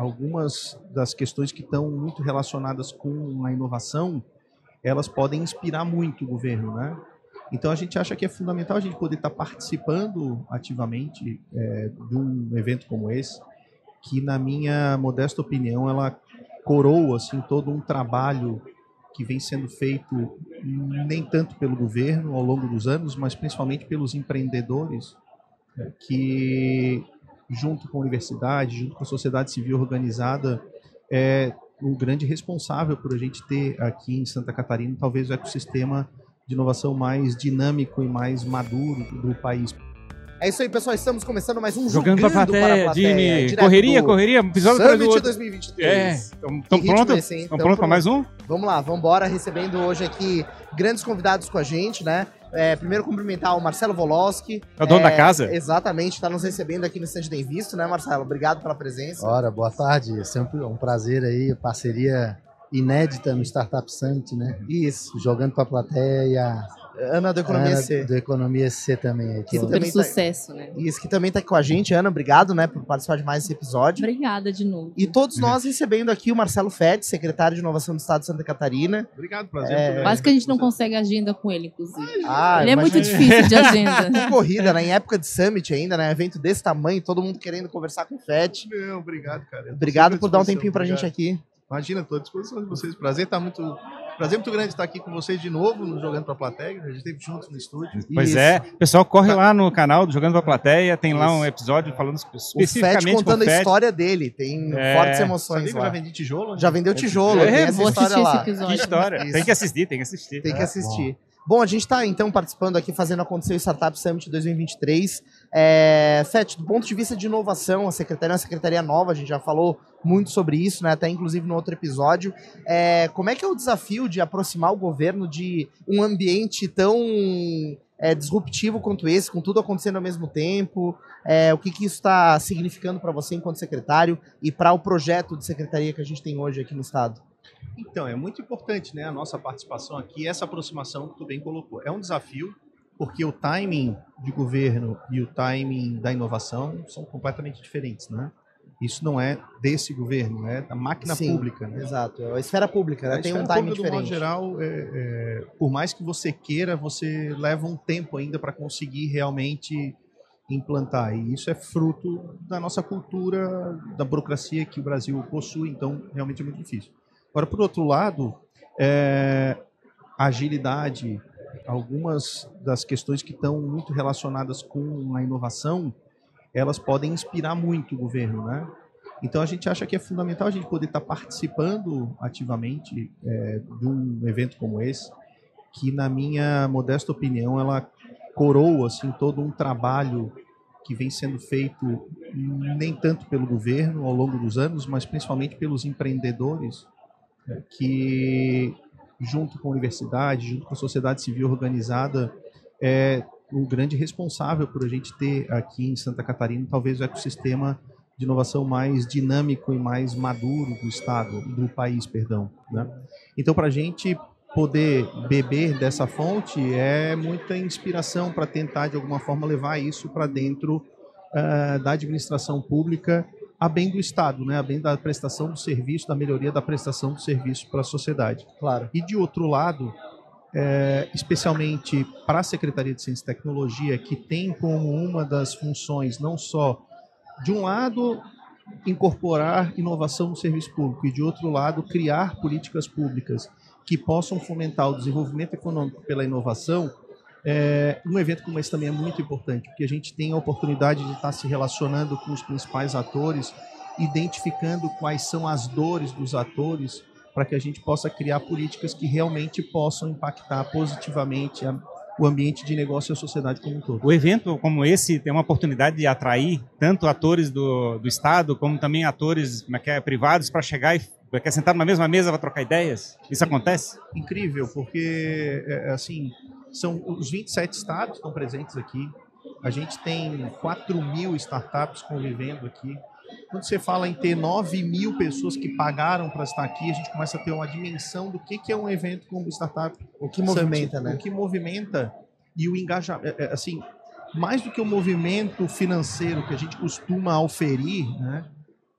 algumas das questões que estão muito relacionadas com a inovação, elas podem inspirar muito o governo, né? Então a gente acha que é fundamental a gente poder estar participando ativamente é, de um evento como esse, que na minha modesta opinião ela coroa assim todo um trabalho que vem sendo feito nem tanto pelo governo ao longo dos anos, mas principalmente pelos empreendedores que junto com a universidade, junto com a sociedade civil organizada, é um grande responsável por a gente ter aqui em Santa Catarina talvez o ecossistema de inovação mais dinâmico e mais maduro do país. É isso aí, pessoal. Estamos começando mais um Jogando, Jogando pra plateia, para a plateia. Jimmy. Correria, correria. Episódio do Summit outro. 2023. É, estão Que ritmo prontos? Tamo prontos para mais um? Vamos lá, vamos embora. Recebendo hoje aqui grandes convidados com a gente, né? É, primeiro cumprimentar o Marcelo Voloski. É o dono da casa? Exatamente, está nos recebendo aqui no Stand Tem Visto, né, Marcelo? Obrigado pela presença. Ora, boa tarde. É sempre um prazer aí, parceria inédita no Startup Summit, né? Isso. Jogando para a plateia e a Ana do Economia Ana C. do Economia C também. também Pelo tá- sucesso, né? Isso, que também tá aqui com a gente. Ana, obrigado, né, por participar de mais esse episódio. Obrigada de novo. E todos nós recebendo aqui o Marcelo Fed, secretário de Inovação do Estado de Santa Catarina. Obrigado, prazer. É. Quase que a gente não consegue agenda com ele, inclusive. Ah, ele é muito difícil de agenda. Que corrida, né? Em época de Summit ainda, né? Evento desse tamanho, todo mundo querendo conversar com o FET. Não, obrigado, cara. Obrigado por dar um tempinho pra gente obrigado. aqui. Imagina, estou à disposição de vocês. Prazer tá muito, prazer muito grande estar aqui com vocês de novo, no jogando para a plateia. A gente esteve juntos no estúdio. Pois Isso. é. Pessoal, corre lá no canal do Jogando pra Plateia. Tem lá um episódio falando O FET especificamente contando com o a Fed. história dele. Tem É, fortes Sabia emoções lá. já vendi tijolo? né? Já vendeu tijolo, É, tem essa Vou história lá. Que história. Isso. Tem que assistir, tem que assistir. Tem que assistir. Bom, a gente está então participando aqui, fazendo acontecer o Startup Summit 2023. É, Fete, do ponto de vista de inovação, a secretaria é uma secretaria nova, a gente já falou muito sobre isso, né? Até inclusive no outro episódio. É, como é que é o desafio de aproximar o governo de um ambiente tão é, disruptivo quanto esse, com tudo acontecendo ao mesmo tempo? É, o que, que isso está significando para você enquanto secretário e para o projeto de secretaria que a gente tem hoje aqui no Estado? Então, é muito importante né, a nossa participação aqui, essa aproximação que tu bem colocou. É um desafio, porque o timing de governo e o timing da inovação são completamente diferentes, né? Isso não é desse governo, é da máquina Sim, pública, né? Exato, é a esfera pública, né? A tem um timing pública, do modo diferente. geral, é, é, por mais que você queira, você leva um tempo ainda para conseguir realmente implantar. E isso é fruto da nossa cultura, da burocracia que o Brasil possui, então realmente é muito difícil. Agora, por outro lado, é, agilidade, algumas das questões que estão muito relacionadas com a inovação, elas podem inspirar muito o governo, né? Então a gente acha que é fundamental a gente poder estar participando ativamente é, de um evento como esse, que na minha modesta opinião ela coroa assim todo um trabalho que vem sendo feito nem tanto pelo governo ao longo dos anos, mas principalmente pelos empreendedores que junto com a universidade, junto com a sociedade civil organizada, é um grande responsável por a gente ter aqui em Santa Catarina talvez o ecossistema de inovação mais dinâmico e mais maduro do estado, do país, perdão. Né? Então, para a gente poder beber dessa fonte é muita inspiração para tentar de alguma forma levar isso para dentro ah, da administração pública a bem do Estado, né? a bem da prestação do serviço, da melhoria da prestação do serviço para a sociedade. Claro. E de outro lado, é, especialmente para a Secretaria de Ciência e Tecnologia, que tem como uma das funções não só, de um lado, incorporar inovação no serviço público e, de outro lado, criar políticas públicas que possam fomentar o desenvolvimento econômico pela inovação, é, um evento como esse também é muito importante, porque a gente tem a oportunidade de estar se relacionando com os principais atores, identificando quais são as dores dos atores, para que a gente possa criar políticas que realmente possam impactar positivamente a- o ambiente de negócio e a sociedade como um todo. O evento como esse tem uma oportunidade de atrair tanto atores do, do Estado, como também atores é é, privados para chegar e é que é, sentar numa mesma mesa para trocar ideias. Isso acontece? incrível, porque assim, são os 27 estados que estão presentes aqui. A gente tem 4 mil startups convivendo aqui. Quando você fala em ter 9 mil pessoas que pagaram para estar aqui, a gente começa a ter uma dimensão do que, que é um evento como o Startup O que movimenta, Summit, né? O que movimenta e o engajamento. é, é, Assim, mais do que o movimento financeiro que a gente costuma auferir, né,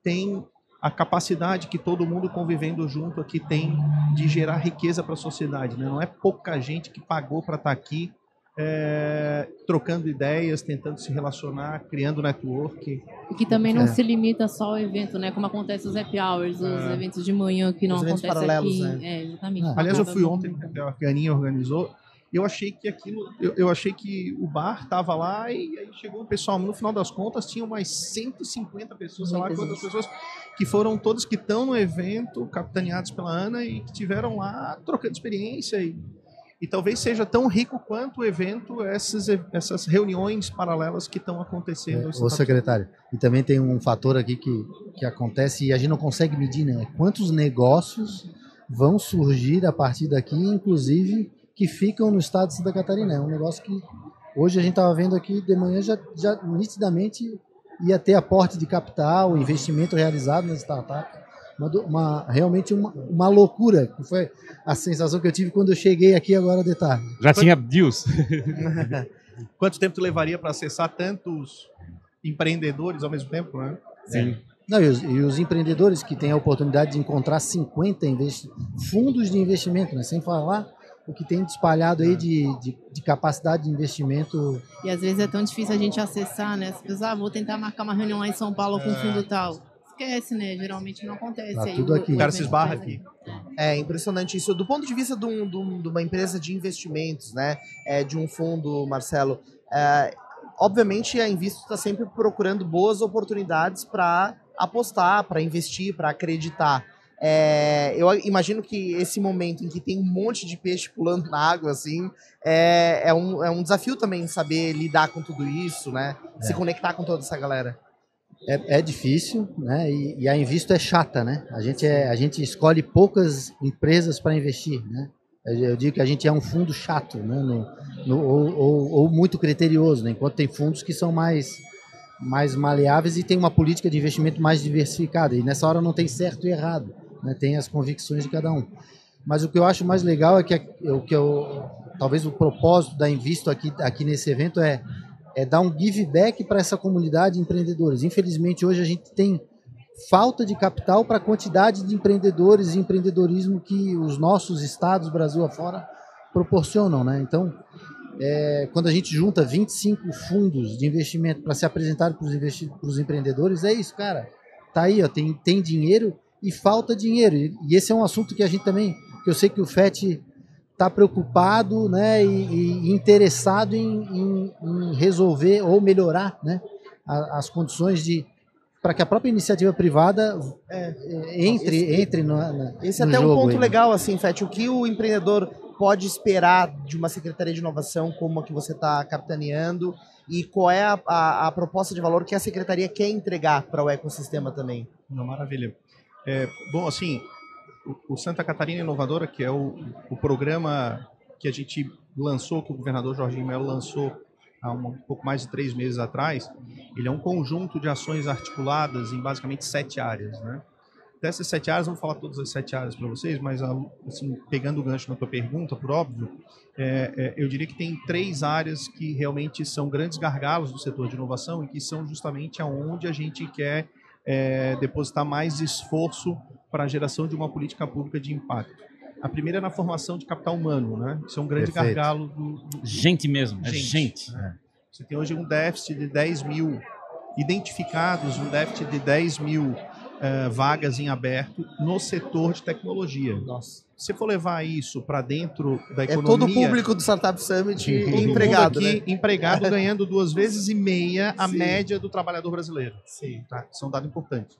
tem a capacidade que todo mundo convivendo junto aqui tem de gerar riqueza para a sociedade. Né? Não é pouca gente que pagou para estar aqui é, trocando ideias, tentando se relacionar, criando network. E que também não É. se limita só ao evento, né? Como acontece os happy hours, os É. eventos de manhã que não Os eventos acontece paralelos, aqui. né? É, exatamente. Ah. Aliás, eu fui ontem, que a Ganinha organizou, eu achei que aquilo, eu, eu achei que o bar tava lá e aí chegou o pessoal, no final das contas tinham mais 150 pessoas, sei lá quantas pessoas, que foram todas que estão no evento, capitaneados pela Ana e que tiveram lá trocando experiência e, e talvez seja tão rico quanto o evento essas, essas reuniões paralelas que estão acontecendo. É, Ô, secretário, e também tem um fator aqui que, que acontece e a gente não consegue medir, né? Quantos negócios vão surgir a partir daqui, inclusive que ficam no estado de Santa Catarina. É um negócio que hoje a gente estava vendo aqui de manhã já, já nitidamente ia ter aporte de capital, investimento realizado nas startups. Uma, uma- realmente uma, uma loucura, que foi a sensação que eu tive quando eu cheguei aqui agora de tarde. Já tinha deals. Quanto tempo tu levaria para acessar tantos empreendedores ao mesmo tempo, né? Sim. Não, e, os, e os empreendedores que têm a oportunidade de encontrar 50 investi- fundos de investimento, né? sem falar o que tem espalhado aí de, de, de capacidade de investimento. E às vezes é tão difícil a gente acessar, né? As pessoas, ah, vou tentar marcar uma reunião lá em São Paulo com É. fundo tal. Esquece, né? Geralmente não acontece. Tá Aí tudo aqui. O cara se esbarra aqui. É impressionante isso. Do ponto de vista de, de um- de uma empresa de investimentos, né? É, de um fundo, Marcelo, é, obviamente a Invisto está sempre procurando boas oportunidades para apostar, para investir, para acreditar. É, eu imagino que esse momento em que tem um monte de peixe pulando na água, assim, é, é, um, é um desafio também saber lidar com tudo isso, né? Se conectar com toda essa galera. É, é difícil, né? E, e a Invisto é chata, né? A gente, é, a gente escolhe poucas empresas para investir, né? Eu eu digo que a gente é um fundo chato, né? No- no- ou, ou- ou muito criterioso, né? Enquanto tem fundos que são mais, mais maleáveis e tem uma política de investimento mais diversificada. E nessa hora não tem certo e errado, né? Tem as convicções de cada um. Mas o que eu acho mais legal é que a- o que eu, talvez o propósito da Invisto aqui, aqui nesse evento é é dar um give back para essa comunidade de empreendedores. Infelizmente, hoje a gente tem falta de capital para a quantidade de empreendedores e empreendedorismo que os nossos estados, Brasil afora, proporcionam. Né? Então, é, quando a gente junta 25 fundos de investimento para se apresentar para os empreendedores, é isso, cara. Tá aí, ó, tem, tem dinheiro e falta dinheiro. E, esse é um assunto que a gente também, que eu sei que o FET está preocupado né, e, e interessado em, em- em resolver ou melhorar né, as condições de para que a própria iniciativa privada é, entre, Esse- entre no, na, Esse é até um ponto aí, né? legal, assim, Fete. O que o empreendedor pode esperar de uma Secretaria de Inovação como a que você está capitaneando e qual é a, a- a proposta de valor que a Secretaria quer entregar para o ecossistema também? Não, maravilha. É, bom, assim, o, Santa Catarina Inovadora, que é o, o programa que a gente lançou, que o governador Jorginho Melo lançou há um, pouco mais de três meses atrás, ele é um conjunto de ações articuladas em basicamente sete áreas, né? Dessas sete áreas, vou falar todas as sete áreas para vocês, mas assim, pegando o gancho na tua pergunta, por óbvio, é, é, eu diria que tem três áreas que realmente são grandes gargalos do setor de inovação e que são justamente aonde a gente quer é, depositar mais esforço para a geração de uma política pública de impacto. A primeira é na formação de capital humano, né? Isso é um grande Perfeito. gargalo do, do, Gente mesmo, é Gente. gente. né? Você tem hoje um déficit de 10 mil identificados, um déficit de 10 mil eh, vagas em aberto no setor de tecnologia. Nossa. Se você for levar isso para dentro da É economia... todo o público do Startup Summit todo mundo empregado, aqui né? empregado ganhando duas vezes e meia a Sim. média do trabalhador brasileiro. Sim. Tá? Isso é um dado importante.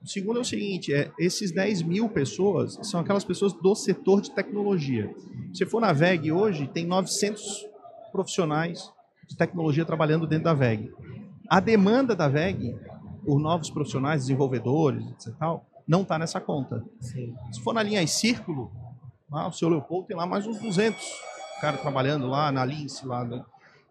O segundo é o seguinte, é, esses 10 mil pessoas são aquelas pessoas do setor de tecnologia. Se você for na VEG hoje, tem 900 profissionais de tecnologia trabalhando dentro da VEG. A demanda da VEG por novos profissionais, desenvolvedores, etc. e tal, não está nessa conta. Sim. Se for na linha Círculo, lá, o seu Leopoldo tem lá mais uns 200 caras trabalhando lá na Lince. Lá, né?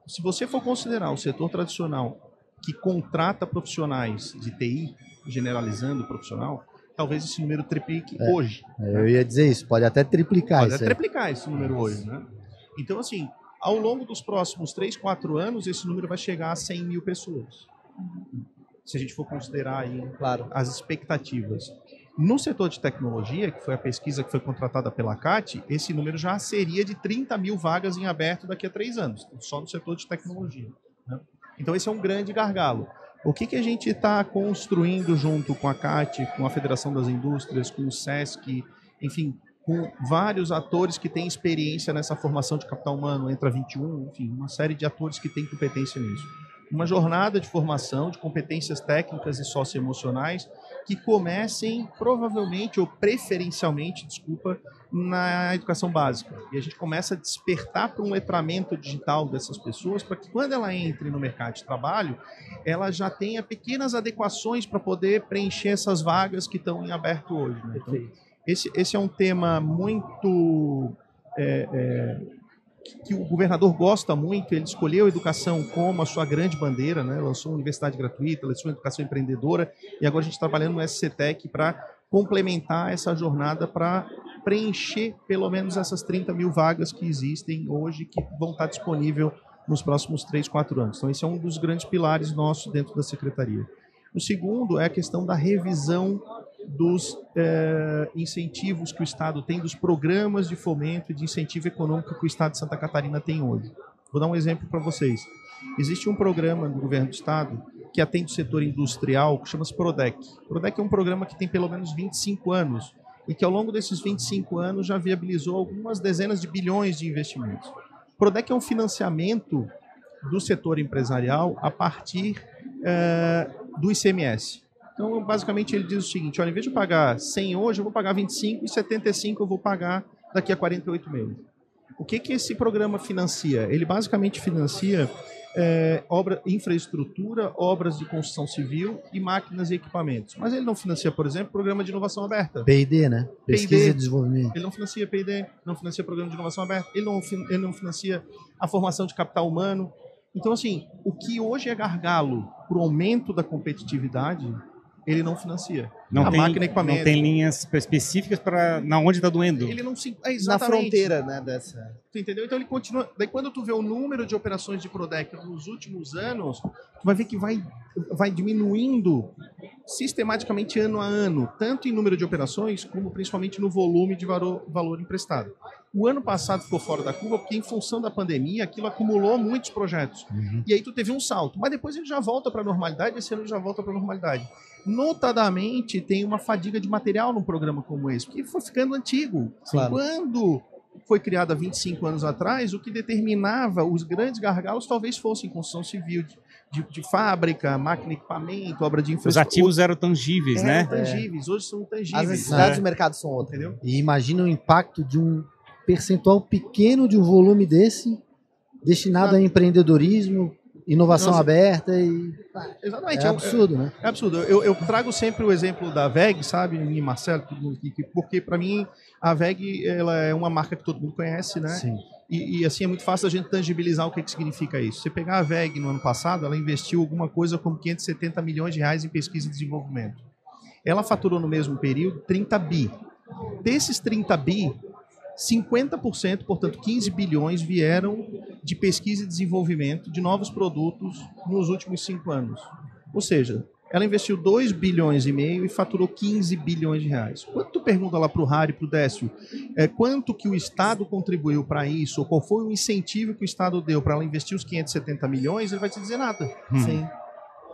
Se você for considerar o setor tradicional que contrata profissionais de TI, generalizando o profissional, talvez esse número triplique hoje. Eu ia dizer isso, pode até triplicar Pode isso até aí. triplicar esse número hoje, né? Então, assim, ao longo dos próximos 3, 4 anos, esse número vai chegar a 100 mil pessoas. Se a gente for considerar aí Claro. as expectativas. No setor de tecnologia, que foi a pesquisa que foi contratada pela CAT, esse número já seria de 30 mil vagas em aberto daqui a três anos, só no setor de tecnologia. né? Então, esse é um grande gargalo. O que, que a gente está construindo junto com a CAT, com a Federação das Indústrias, com o SESC, enfim, com vários atores que têm experiência nessa formação de capital humano, entra 21, enfim, uma série de atores que têm competência nisso. Uma jornada de formação de competências técnicas e socioemocionais que comecem provavelmente ou preferencialmente, desculpa, na educação básica. E a gente começa a despertar para um letramento digital dessas pessoas para que quando ela entre no mercado de trabalho, ela já tenha pequenas adequações para poder preencher essas vagas que estão em aberto hoje. né? Então, esse, esse é um tema muito é, é, que- o governador gosta muito. Ele escolheu a educação como a sua grande bandeira, né? lançou uma universidade gratuita, lançou uma educação empreendedora e agora a gente está trabalhando no SCTEC para complementar essa jornada para preencher pelo menos essas 30 mil vagas que existem hoje que vão estar disponíveis nos próximos 3, 4 anos. Então, esse é um dos grandes pilares nossos dentro da secretaria. O segundo é a questão da revisão dos eh, incentivos que o Estado tem, dos programas de fomento e de incentivo econômico que o Estado de Santa Catarina tem hoje. Vou dar um exemplo para vocês. Existe um programa do governo do Estado que atende o setor industrial, que chama-se PRODEC. PRODEC é um programa que tem pelo menos 25 anos e que ao longo desses 25 anos já viabilizou algumas dezenas de bilhões de investimentos. PRODEC é um financiamento do setor empresarial a partir eh, do ICMS. Então, basicamente, ele diz o seguinte: olha, em vez de pagar 100 hoje, eu vou pagar 25 e 75 eu vou pagar daqui a 48 meses. O que, que esse programa financia? Ele basicamente financia eh, obra, infraestrutura, obras de construção civil e máquinas e equipamentos. Mas ele não financia, por exemplo, programa de inovação aberta. P&D, né? Pesquisa e desenvolvimento. Ele não financia P&D, não financia programa de inovação aberta, ele não, ele não financia a formação de capital humano. Então, assim, o que hoje é gargalo para o aumento da competitividade, ele não financia. Não, a tem, máquina e equipamento. não tem linhas específicas para na onde está doendo. Ele não se... é Na fronteira, né, dessa. Tu entendeu? Então ele continua. Daí quando tu vê o número de operações de Prodec nos últimos anos, tu vai ver que vai, vai diminuindo sistematicamente ano a ano, tanto em número de operações, como principalmente no volume de valor, valor emprestado. O ano passado ficou fora da curva porque, em função da pandemia, aquilo acumulou muitos projetos. E aí tu teve um salto. Mas depois ele já volta para a normalidade, esse ano ele já volta para a normalidade. Notadamente, tem uma fadiga de material num programa como esse, porque foi ficando antigo. Claro. Quando foi criado há 25 anos atrás, o que determinava os grandes gargalos talvez fossem construção civil, de, de- de fábrica, máquina e equipamento, obra de Os infraestrutura. ativos eram tangíveis, eram né? tangíveis, hoje são As tangíveis. necessidades É. do mercado são outras. Entendeu? E imagina o impacto de um percentual pequeno de um volume desse destinado a empreendedorismo, inovação Nossa. aberta e Exatamente. é é absurdo, né? É absurdo. Eu, eu trago sempre o exemplo da VEG, sabe, e Marcelo, todo mundo aqui, que- porque para mim a VEG ela é uma marca que todo mundo conhece, né? Sim. E, e, assim é muito fácil a gente tangibilizar o que, que significa isso. Você pegar a VEG no ano passado, ela investiu alguma coisa como 570 milhões de reais em pesquisa e desenvolvimento. Ela faturou no mesmo período 30 bi. Desses 30 bi, 50%, portanto 15 bilhões, vieram de pesquisa e desenvolvimento de novos produtos nos últimos cinco anos. Ou seja, ela investiu 2 bilhões e meio e faturou 15 bilhões de reais. Quando tu pergunta lá para o Harry e para o Décio é, quanto que o Estado contribuiu para isso, ou qual foi o incentivo que o Estado deu para ela investir os 570 milhões, ele vai te dizer nada. Hum. Sim.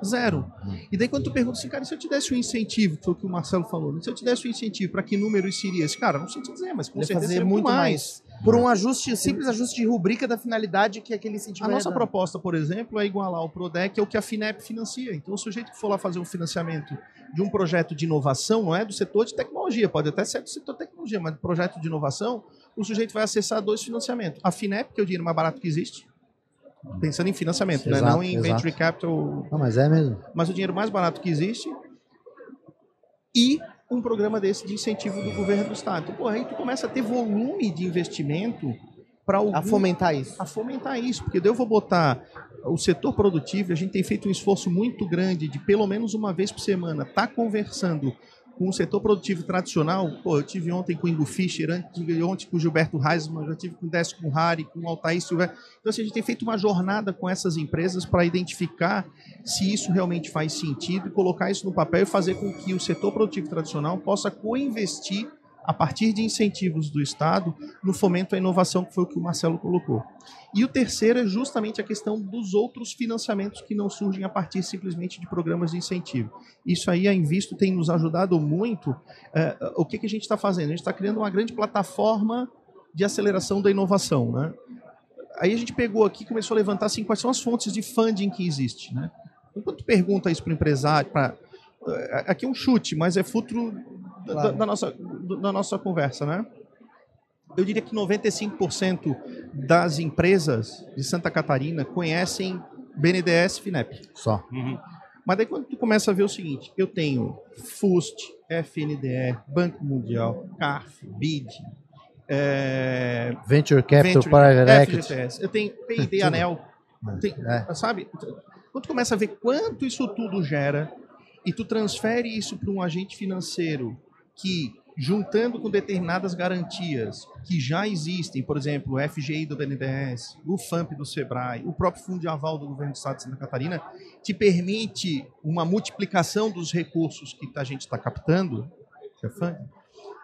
Zero. E daí quando tu pergunta assim, cara, e se eu te desse um incentivo, que foi o que o Marcelo falou, se eu te desse um incentivo, para que número isso iria? Esse cara, não sei te dizer, mas com Ele certeza fazer seria muito mais. Por um ajuste, simples ajuste de rubrica da finalidade que aquele incentivo A nossa proposta, por exemplo, é igualar o PRODEC ao que a FINEP financia. Então, o sujeito que for lá fazer um financiamento de um projeto de inovação, não é do setor de tecnologia, pode até ser do setor de tecnologia, mas do projeto de inovação, o sujeito vai acessar dois financiamentos. A FINEP, que é o dinheiro mais barato que existe, pensando em financiamento, né? Exato, não em exato. venture capital, Não, mas é mesmo. mas o dinheiro mais barato que existe, e um programa desse de incentivo do governo do Estado. Então, pô, aí tu começa a ter volume de investimento para A fomentar isso. a fomentar isso, porque daí eu vou botar o setor produtivo, a gente tem feito um esforço muito grande de pelo menos uma vez por semana estar conversando com o setor produtivo tradicional, pô, eu tive ontem com o Ingo Fischer, ontem com o Gilberto Reisman, já tive com o Décio Conrari, com o Altair Silva. Então, assim, a gente tem feito uma jornada com essas empresas para identificar se isso realmente faz sentido e colocar isso no papel e fazer com que o setor produtivo tradicional possa co-investir a partir de incentivos do Estado no fomento à inovação, que foi o que o Marcelo colocou. E o terceiro é justamente a questão dos outros financiamentos que não surgem a partir simplesmente de programas de incentivo. Isso aí, a Invisto tem nos ajudado muito. É, o que, que a gente está fazendo? A gente está criando uma grande plataforma de aceleração da inovação. Né? Aí a gente pegou aqui e começou a levantar assim, quais são as fontes de funding que existe. Né? Enquanto pergunta isso para o empresário, pra, é, aqui é um chute, mas é futuro claro. da, da, nossa, da nossa conversa, né? Eu diria que 95% das empresas de Santa Catarina conhecem BNDES FINEP. Só. Uhum. Mas daí quando tu começa a ver o seguinte, eu tenho FUST, FNDE, Banco Mundial, CARF, BID, é... Venture Capital, Venture, Private Equity. Eu tenho P&D Anel. Tem, é. Sabe? Quando tu começa a ver quanto isso tudo gera e tu transfere isso para um agente financeiro que, juntando com determinadas garantias que já existem, por exemplo, o FGI do BNDES, o FAMP do SEBRAE, o próprio Fundo de Aval do Governo do Estado de Santa Catarina, te permite uma multiplicação dos recursos que a gente está captando, é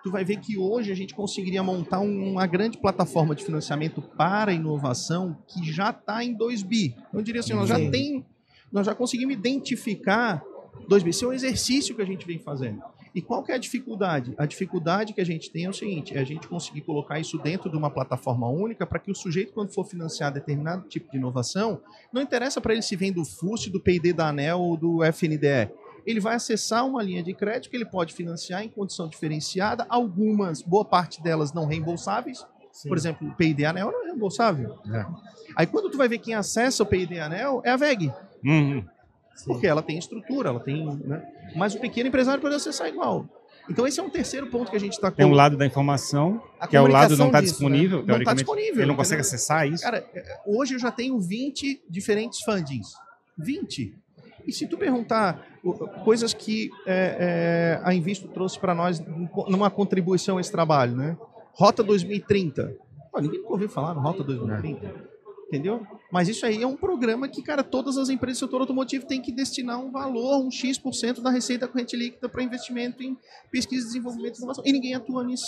tu vai ver que hoje a gente conseguiria montar uma grande plataforma de financiamento para inovação que já está em 2 bi. Eu diria assim, nós já tem, nós já conseguimos identificar 2 bi. Esse é um exercício que a gente vem fazendo. E qual que é a dificuldade? A dificuldade que a gente tem é o seguinte, é a gente conseguir colocar isso dentro de uma plataforma única para que o sujeito, quando for financiar determinado tipo de inovação, não interessa para ele se vem do FUST, do P&D da ANEL ou do FNDE. Ele vai acessar uma linha de crédito que ele pode financiar em condição diferenciada, algumas, boa parte delas não reembolsáveis, Sim. Por exemplo, o PID Anel não é reembolsável. É. Aí quando tu vai ver quem acessa o PID Anel é a VEG. Uhum. Porque ela tem estrutura, ela tem. Né? Mas o pequeno empresário pode acessar igual. Então esse é um terceiro ponto que a gente está Tem um lado da informação, a que é o lado não está disponível, né? Não está disponível. Ele não consegue entendeu? acessar isso. Cara, é, hoje eu já tenho 20 diferentes fundings. 20. E se tu perguntar coisas que é, é, a Invisto trouxe para nós numa contribuição a esse trabalho, né? Rota 2030. Pô, ninguém nunca ouviu falar no Rota 2030 entendeu? Mas isso aí é um programa que, cara, todas as empresas do setor automotivo têm que destinar um valor, um X% da receita corrente líquida para investimento em pesquisa, desenvolvimento e inovação. E ninguém atua nisso,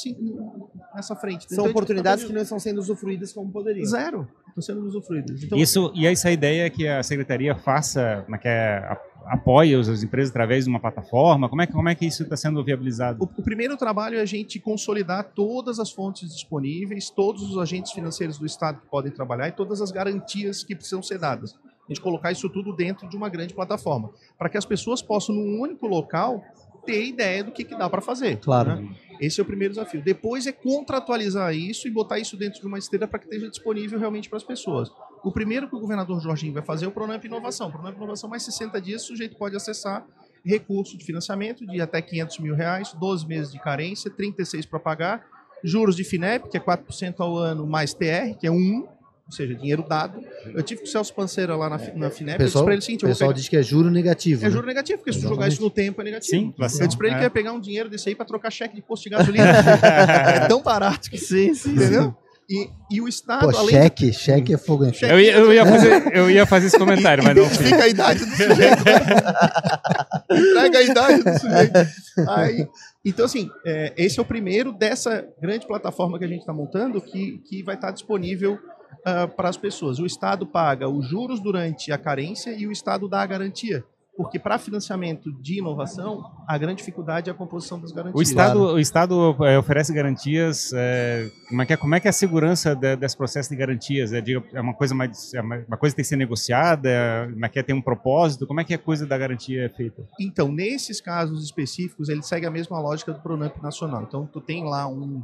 nessa frente. São então, oportunidades tá que não estão sendo usufruídas como poderiam. Zero. Estão sendo usufruídas. Então, isso, e essa ideia é que a Secretaria faça, como é que é, a apoia as empresas através de uma plataforma? Como é que, como é que isso está sendo viabilizado? O, o, primeiro trabalho é a gente consolidar todas as fontes disponíveis, todos os agentes financeiros do Estado que podem trabalhar e todas as garantias que precisam ser dadas. A gente colocar isso tudo dentro de uma grande plataforma, para que as pessoas possam, num único local, ter ideia do que, que dá para fazer. Claro. Né? Esse é o primeiro desafio. Depois é contratualizar isso e botar isso dentro de uma esteira para que esteja disponível realmente para as pessoas. O primeiro que o governador Jorginho vai fazer é o Pronamp Inovação. O Pronamp Inovação, mais 60 dias, o sujeito pode acessar recurso de financiamento de até 500 mil reais, 12 meses de carência, 36 para pagar, juros de FINEP, que é 4% ao ano, mais TR, que é 1, ou seja, dinheiro dado. Eu tive com o Celso Panceira lá na, na FINEP, pessoal, eu disse para ele o seguinte... O pessoal pegar... diz que é juro negativo. É né? juro negativo, porque Exatamente. se tu jogar isso no tempo é negativo. Sim, Eu disse para ele é. que ia pegar um dinheiro desse aí para trocar cheque de posto de gasolina. é tão barato que sim, sim, entendeu? E, e o Estado, Pô, além cheque, de... cheque é fogo em cheque. Eu ia, eu, ia fazer, eu ia fazer esse comentário, mas não fica a idade do sujeito. Entrega a idade do sujeito. Aí, então, assim, é, esse é o primeiro dessa grande plataforma que a gente está montando que, que vai estar tá disponível uh, para as pessoas. O Estado paga os juros durante a carência e o Estado dá a garantia porque para financiamento de inovação, a grande dificuldade é a composição das garantias. O Estado, o Estado é, oferece garantias, é, como, é que é, como é que é a segurança de, desse processo de garantias? É, é uma coisa mais, é uma coisa que tem que ser negociada, é que é, tem um propósito, como é que a coisa da garantia é feita? Então, nesses casos específicos, ele segue a mesma lógica do Pronamp nacional. Então, tu tem lá um,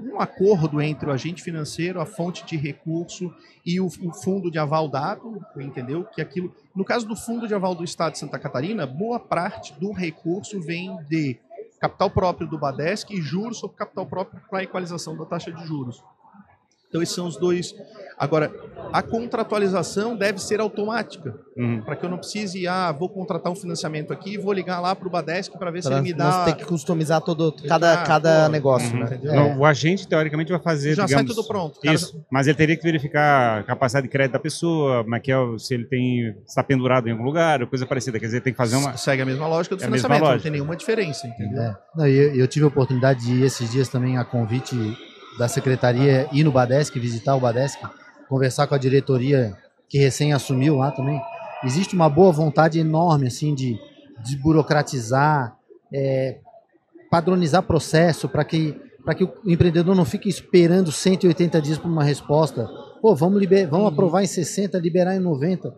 um acordo entre o agente financeiro, a fonte de recurso e o, o, fundo de aval dado, entendeu? Que aquilo, no caso do fundo de aval do Estado de Santa Catarina, boa parte do recurso vem de capital próprio do Badesc e juros sobre capital próprio para equalização da taxa de juros. Então esses são os dois. Agora, a contratualização deve ser automática, Uhum. para que eu não precise, ah, vou contratar um financiamento aqui, vou ligar lá para o Badesc para ver se Pra ele me não dá. ter que customizar todo, cada, Ah, cada pô, negócio, Uhum. né? Entendeu? Então, O agente, teoricamente, vai fazer, Já sai digamos... tudo pronto. Cara, Isso, mas ele teria que verificar a capacidade de crédito da pessoa, como é é, se ele tem está pendurado em algum lugar, ou coisa parecida. Quer dizer, tem que fazer uma... Segue a mesma lógica do É financiamento, não lógica. tem nenhuma diferença, entendeu? É. Não, e eu, eu tive a oportunidade de ir esses dias também a convite da secretaria ir no Badesc, visitar o Badesc, conversar com a diretoria que recém assumiu lá também. Existe uma boa vontade enorme assim de desburocratizar, é, padronizar processo para que para que o empreendedor não fique esperando 180 dias para uma resposta. Pô, vamos liber, vamos aprovar em 60, liberar em 90.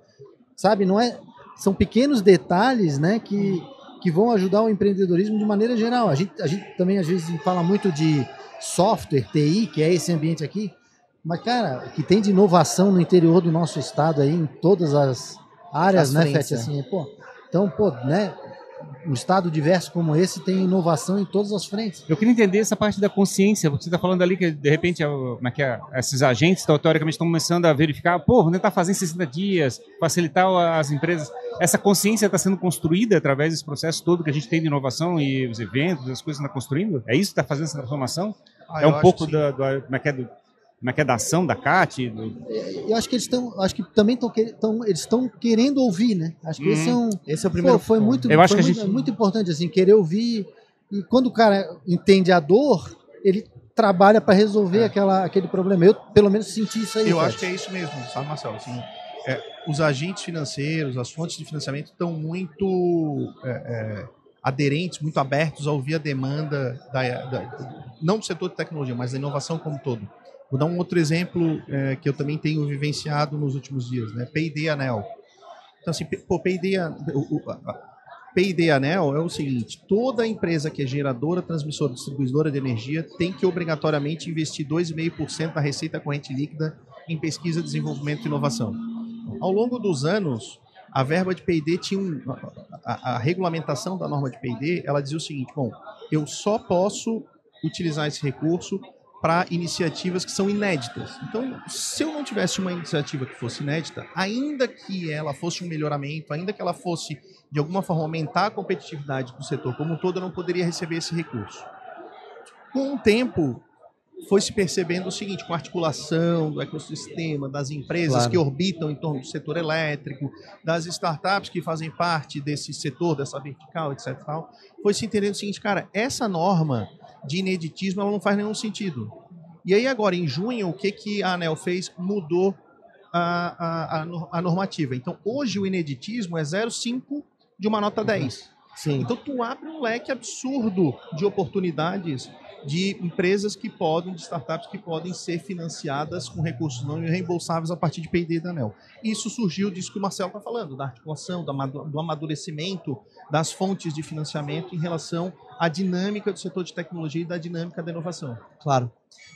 Sabe, não é são pequenos detalhes, né, que que vão ajudar o empreendedorismo de maneira geral. A gente, a gente também às vezes fala muito de software, TI, que é esse ambiente aqui, mas cara, o que tem de inovação no interior do nosso estado aí, em todas as áreas, As né, frentes, Fete? é. Assim, pô, então, pô, né, um estado diverso como esse tem inovação em todas as frentes. Eu queria entender essa parte da consciência, porque você está falando ali que, de repente, é como é que é, esses agentes, teo- teoricamente, estão começando a verificar, pô, tentar fazer em 60 dias, facilitar as empresas. Essa consciência está sendo construída através desse processo todo que a gente tem de inovação e os eventos, as coisas que está construindo? É isso que está fazendo essa transformação? Ah, é um pouco da- como, é que é, do- como é que é da ação da CAT? do- Eu acho que eles estão, acho que também estão eles estão querendo ouvir, né? Acho que esse é um Esse é o primeiro Pô, foi muito, Eu acho foi que a muito, gente- muito importante assim, querer ouvir e quando o cara entende a dor, ele trabalha para resolver aquela, aquele problema. Eu pelo menos senti isso aí. Eu cara. acho que é isso mesmo, sabe, Marcelo? Assim, é, os agentes financeiros, as fontes de financiamento estão muito é, é, aderentes, muito abertos a ouvir a demanda, da, da- não do setor de tecnologia, mas da inovação como um todo. Vou dar um outro exemplo é, que eu também tenho vivenciado nos últimos dias, né? P&D Anel. Então, assim, pô, P&D, a- a- a- Anel é o seguinte, toda empresa que é geradora, transmissora, distribuidora de energia tem que obrigatoriamente investir 2,5% da receita corrente líquida em pesquisa, desenvolvimento e inovação. Ao longo dos anos, a verba de P&D tinha um, a, a regulamentação da norma de P&D, ela dizia o seguinte, bom, eu só posso utilizar esse recurso para iniciativas que são inéditas. Então, se eu não tivesse uma iniciativa que fosse inédita, ainda que ela fosse um melhoramento, ainda que ela fosse de alguma forma aumentar a competitividade do setor como um todo, eu não poderia receber esse recurso. Com o tempo, foi se percebendo o seguinte, com a articulação do ecossistema, das empresas Claro. que orbitam em torno do setor elétrico, das startups que fazem parte desse setor, dessa vertical, etc. tal, Foi se entendendo o seguinte, cara, essa norma de ineditismo ela não faz nenhum sentido. E aí agora, em junho, o que, que a ANEL fez? Mudou a, a, a, no- a normativa. Então, hoje o ineditismo é 0,5 de uma nota 10. Sim. Então tu abre um leque absurdo de oportunidades de empresas que podem, de startups que podem ser financiadas com recursos não reembolsáveis a partir de P&D da ANEL. Isso surgiu disso que o Marcelo está falando, da articulação, do amadu- do amadurecimento das fontes de financiamento em relação à dinâmica do setor de tecnologia e da dinâmica da inovação. Claro.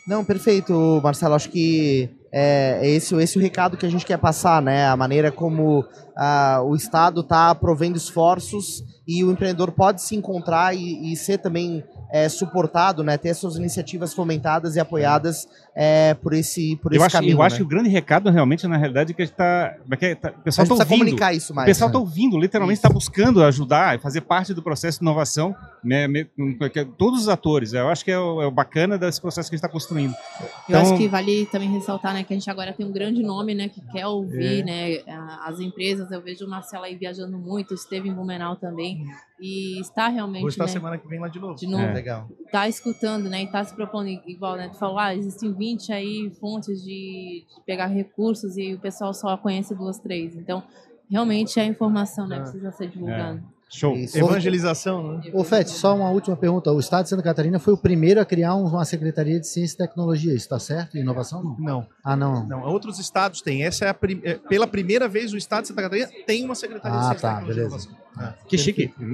Não, perfeito, Marcelo. Acho que é é esse, esse o recado que a gente quer passar, né? A maneira como ah, o Estado está provendo esforços e o empreendedor pode se encontrar e, e ser também é, suportado, né? Ter suas iniciativas fomentadas e apoiadas é, por esse, por esse Eu acho, caminho. eu acho né? que o grande recado realmente, na realidade, é que a gente tá, é que tá- o a pessoal gente está precisa ouvindo. comunicar isso O mais. pessoal né? está ouvindo, literalmente está buscando ajudar, fazer parte do processo de inovação, né, é todos os atores. Eu acho que é o, é o bacana desse processo que a gente está construindo. Eu Então- acho que vale também ressaltar, né, que a gente agora tem um grande nome, né, que quer ouvir, É. né, as empresas. Eu vejo o Marcelo aí viajando muito, esteve em Blumenau também e está realmente, Vou estar né, semana que vem lá de novo. de novo, É. Legal. tá escutando, né, e tá se propondo igual, né, tu falou, ah, existem 20 aí fontes de, de pegar recursos e o pessoal só conhece duas, três. Então, realmente a informação, né, Ah. precisa ser divulgada. Show. Isso. Evangelização, né? Ô, Fete, só uma última pergunta. O Estado de Santa Catarina foi o primeiro a criar um- uma Secretaria de Ciência e Tecnologia. Isso está certo? Inovação? Não. Não. Ah, não. Não, outros estados têm. Essa é a prim... é, pela primeira vez o estado de Santa Catarina tem uma secretaria de Ah, Ciência, tá, Tecnologia e beleza. É. Que chique.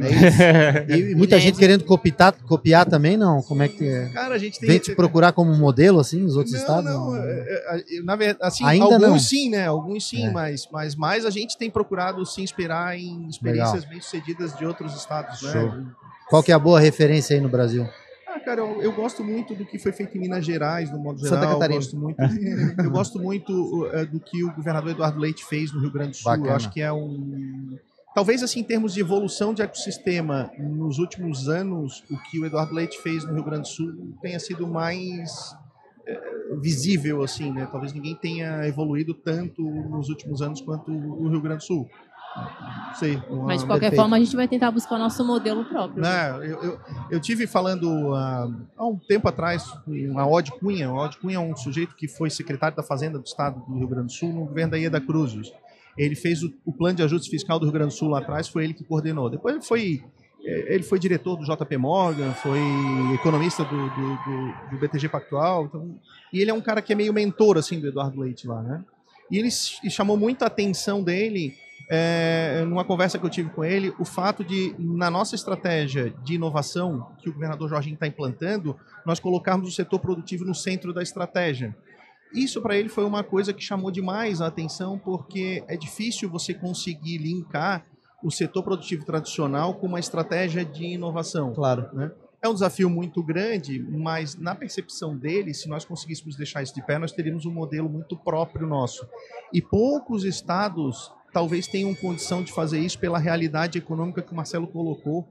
E, e muita gente querendo copiar, copiar também, não? Como é que é? Cara, a gente tem Vem te procurar como modelo, assim, os outros não, estados? Não, é, é, é, na verdade, assim, Ainda alguns não. sim, né? Alguns sim, É. mas, mas mais a gente tem procurado se inspirar em experiências bem-sucedidas de outros estados, né? Show. Qual que é a boa referência aí no Brasil? Ah, cara, eu, eu gosto muito do que foi feito em Minas Gerais, no modo Santa geral. Eu Catarina. gosto muito, eu gosto muito uh, do que o governador Eduardo Leite fez no Rio Grande do Sul. Bacana. Eu acho que é um. Talvez, assim, em termos de evolução de ecossistema, nos últimos anos, o que o Eduardo Leite fez no Rio Grande do Sul tenha sido mais eh, visível, assim, né? Talvez ninguém tenha evoluído tanto nos últimos anos quanto o Rio Grande do Sul. Não sei. Mas de qualquer perfeito. forma, a gente vai tentar buscar o nosso modelo próprio. né, eu, eu, eu tive falando ah, há um tempo atrás, uma Odd Cunha. O Odd Cunha é um sujeito que foi secretário da Fazenda do Estado do Rio Grande do Sul no governo da Ieda Cruzes. Ele fez o, o plano de ajuste fiscal do Rio Grande do Sul lá atrás, foi ele que coordenou. Depois ele foi, eh, ele foi diretor do JP Morgan, foi economista do, do, do- do BTG Pactual. Então, e ele é um cara que é meio mentor assim, do Eduardo Leite lá, né? E ele e chamou muita atenção dele é, numa conversa que eu tive com ele, o fato de, na nossa estratégia de inovação que o governador Jorginho está implantando, nós colocarmos o setor produtivo no centro da estratégia. Isso para ele foi uma coisa que chamou demais a atenção, porque é difícil você conseguir linkar o setor produtivo tradicional com uma estratégia de inovação. Claro. É um desafio muito grande, mas na percepção dele, se nós conseguíssemos deixar isso de pé, nós teríamos um modelo muito próprio nosso. E poucos estados talvez tenham condição de fazer isso pela realidade econômica que o Marcelo colocou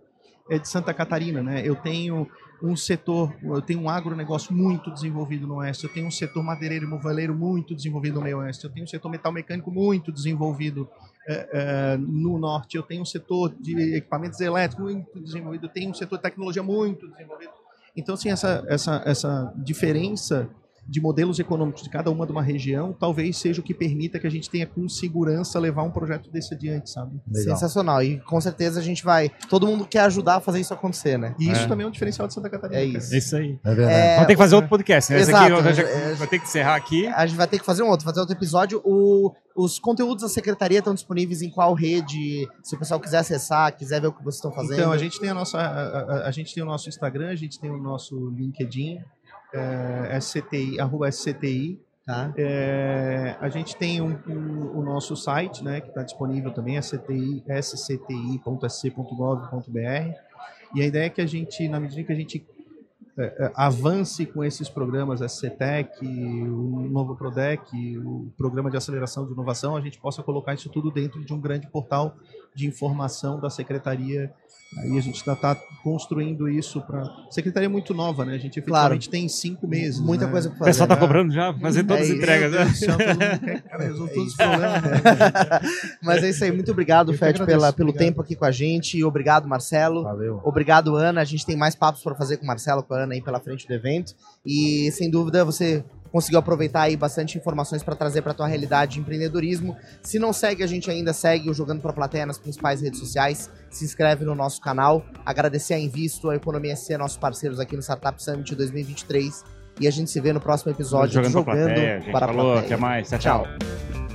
é de Santa Catarina, né? Eu tenho um setor, eu tenho um agronegócio muito desenvolvido no Oeste, eu tenho um setor madeireiro e moveleiro muito desenvolvido no meio Oeste, eu tenho um setor metal mecânico muito desenvolvido eh, eh, no Norte, eu tenho um setor de equipamentos elétricos muito desenvolvido, eu tenho um setor de tecnologia muito desenvolvido. Então, assim, essa, essa, essa diferença de modelos econômicos de cada uma de uma região talvez seja o que permita que a gente tenha com segurança levar um projeto desse adiante, sabe? Legal. Sensacional. E com certeza a gente vai. Todo mundo quer ajudar a fazer isso acontecer, né? E isso É. também é um diferencial de Santa Catarina. É cara. isso. É isso aí. É verdade. É, Vamos ter que fazer outro podcast, né? Esse Exato, aqui eu já, é- vai ter que encerrar aqui. A gente vai ter que fazer um outro, fazer outro episódio. O- os conteúdos da secretaria estão disponíveis em qual rede? Se o pessoal quiser acessar, quiser ver o que vocês estão fazendo. Então, a gente tem a nossa, a, a- a gente tem o nosso Instagram, a gente tem o nosso LinkedIn, é, SCTI, arroba SCTI. Tá? É, a gente tem um- um- o nosso site, né, que está disponível também, é SCTI, scti.sc.gov.br. E a ideia é que a gente, na medida que a gente é, é, avance com esses programas, SCTEC, o novo PRODEC, o Programa de Aceleração de Inovação, a gente possa colocar isso tudo dentro de um grande portal de informação da Secretaria. Aí a gente está construindo isso para. Secretaria é muito nova, né? A gente efetivamente tem cinco meses. Muita né? coisa O pra fazer. pessoal tá né? cobrando já fazer todas É as entregas, né? Deus do céu, todo mundo quer que resolva todos os problemas. né? Mas é isso aí. Muito obrigado, Fed, pela, pelo Obrigado. tempo aqui com a gente. E obrigado, Marcelo. Valeu. Obrigado, Ana. A gente tem mais papos para fazer com o Marcelo, com a Ana aí pela frente do evento. E sem dúvida você conseguiu aproveitar aí bastante informações para trazer para tua realidade de empreendedorismo. Se não segue a gente ainda, segue o Jogando para Plateia nas principais redes sociais. Se inscreve no nosso canal. Agradecer a Invisto, a Economia SC, nossos parceiros aqui no Startup Summit 2023. E a gente se vê no próximo episódio Jogando, do pra plateia, gente. para a Falou, Plateia. até mais. Tchau. Tchau.